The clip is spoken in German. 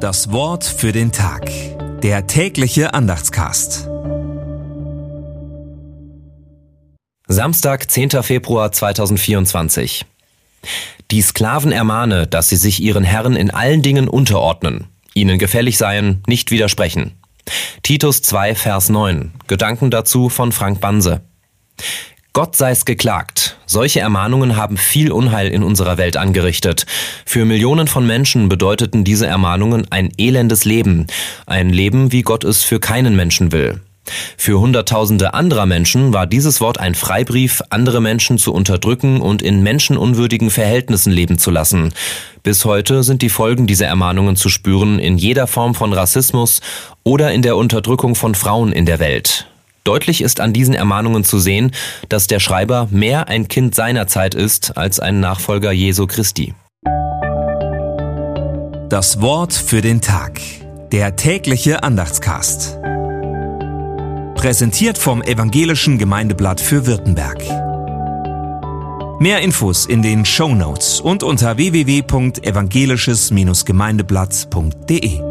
Das Wort für den Tag. Der tägliche Andachtscast. Samstag, 10. Februar 2024. Die Sklaven ermahne, dass sie sich ihren Herren in allen Dingen unterordnen, ihnen gefällig seien, nicht widersprechen. Titus 2, Vers 9. Gedanken dazu von Frank Banse. Gott sei's geklagt. Solche Ermahnungen haben viel Unheil in unserer Welt angerichtet. Für Millionen von Menschen bedeuteten diese Ermahnungen ein elendes Leben. Ein Leben, wie Gott es für keinen Menschen will. Für Hunderttausende anderer Menschen war dieses Wort ein Freibrief, andere Menschen zu unterdrücken und in menschenunwürdigen Verhältnissen leben zu lassen. Bis heute sind die Folgen dieser Ermahnungen zu spüren in jeder Form von Rassismus oder in der Unterdrückung von Frauen in der Welt. Deutlich ist an diesen Ermahnungen zu sehen, dass der Schreiber mehr ein Kind seiner Zeit ist als ein Nachfolger Jesu Christi. Das Wort für den Tag. Der tägliche Andachtscast. Präsentiert vom Evangelischen Gemeindeblatt für Württemberg. Mehr Infos in den Show Notes und unter www.evangelisches-gemeindeblatt.de.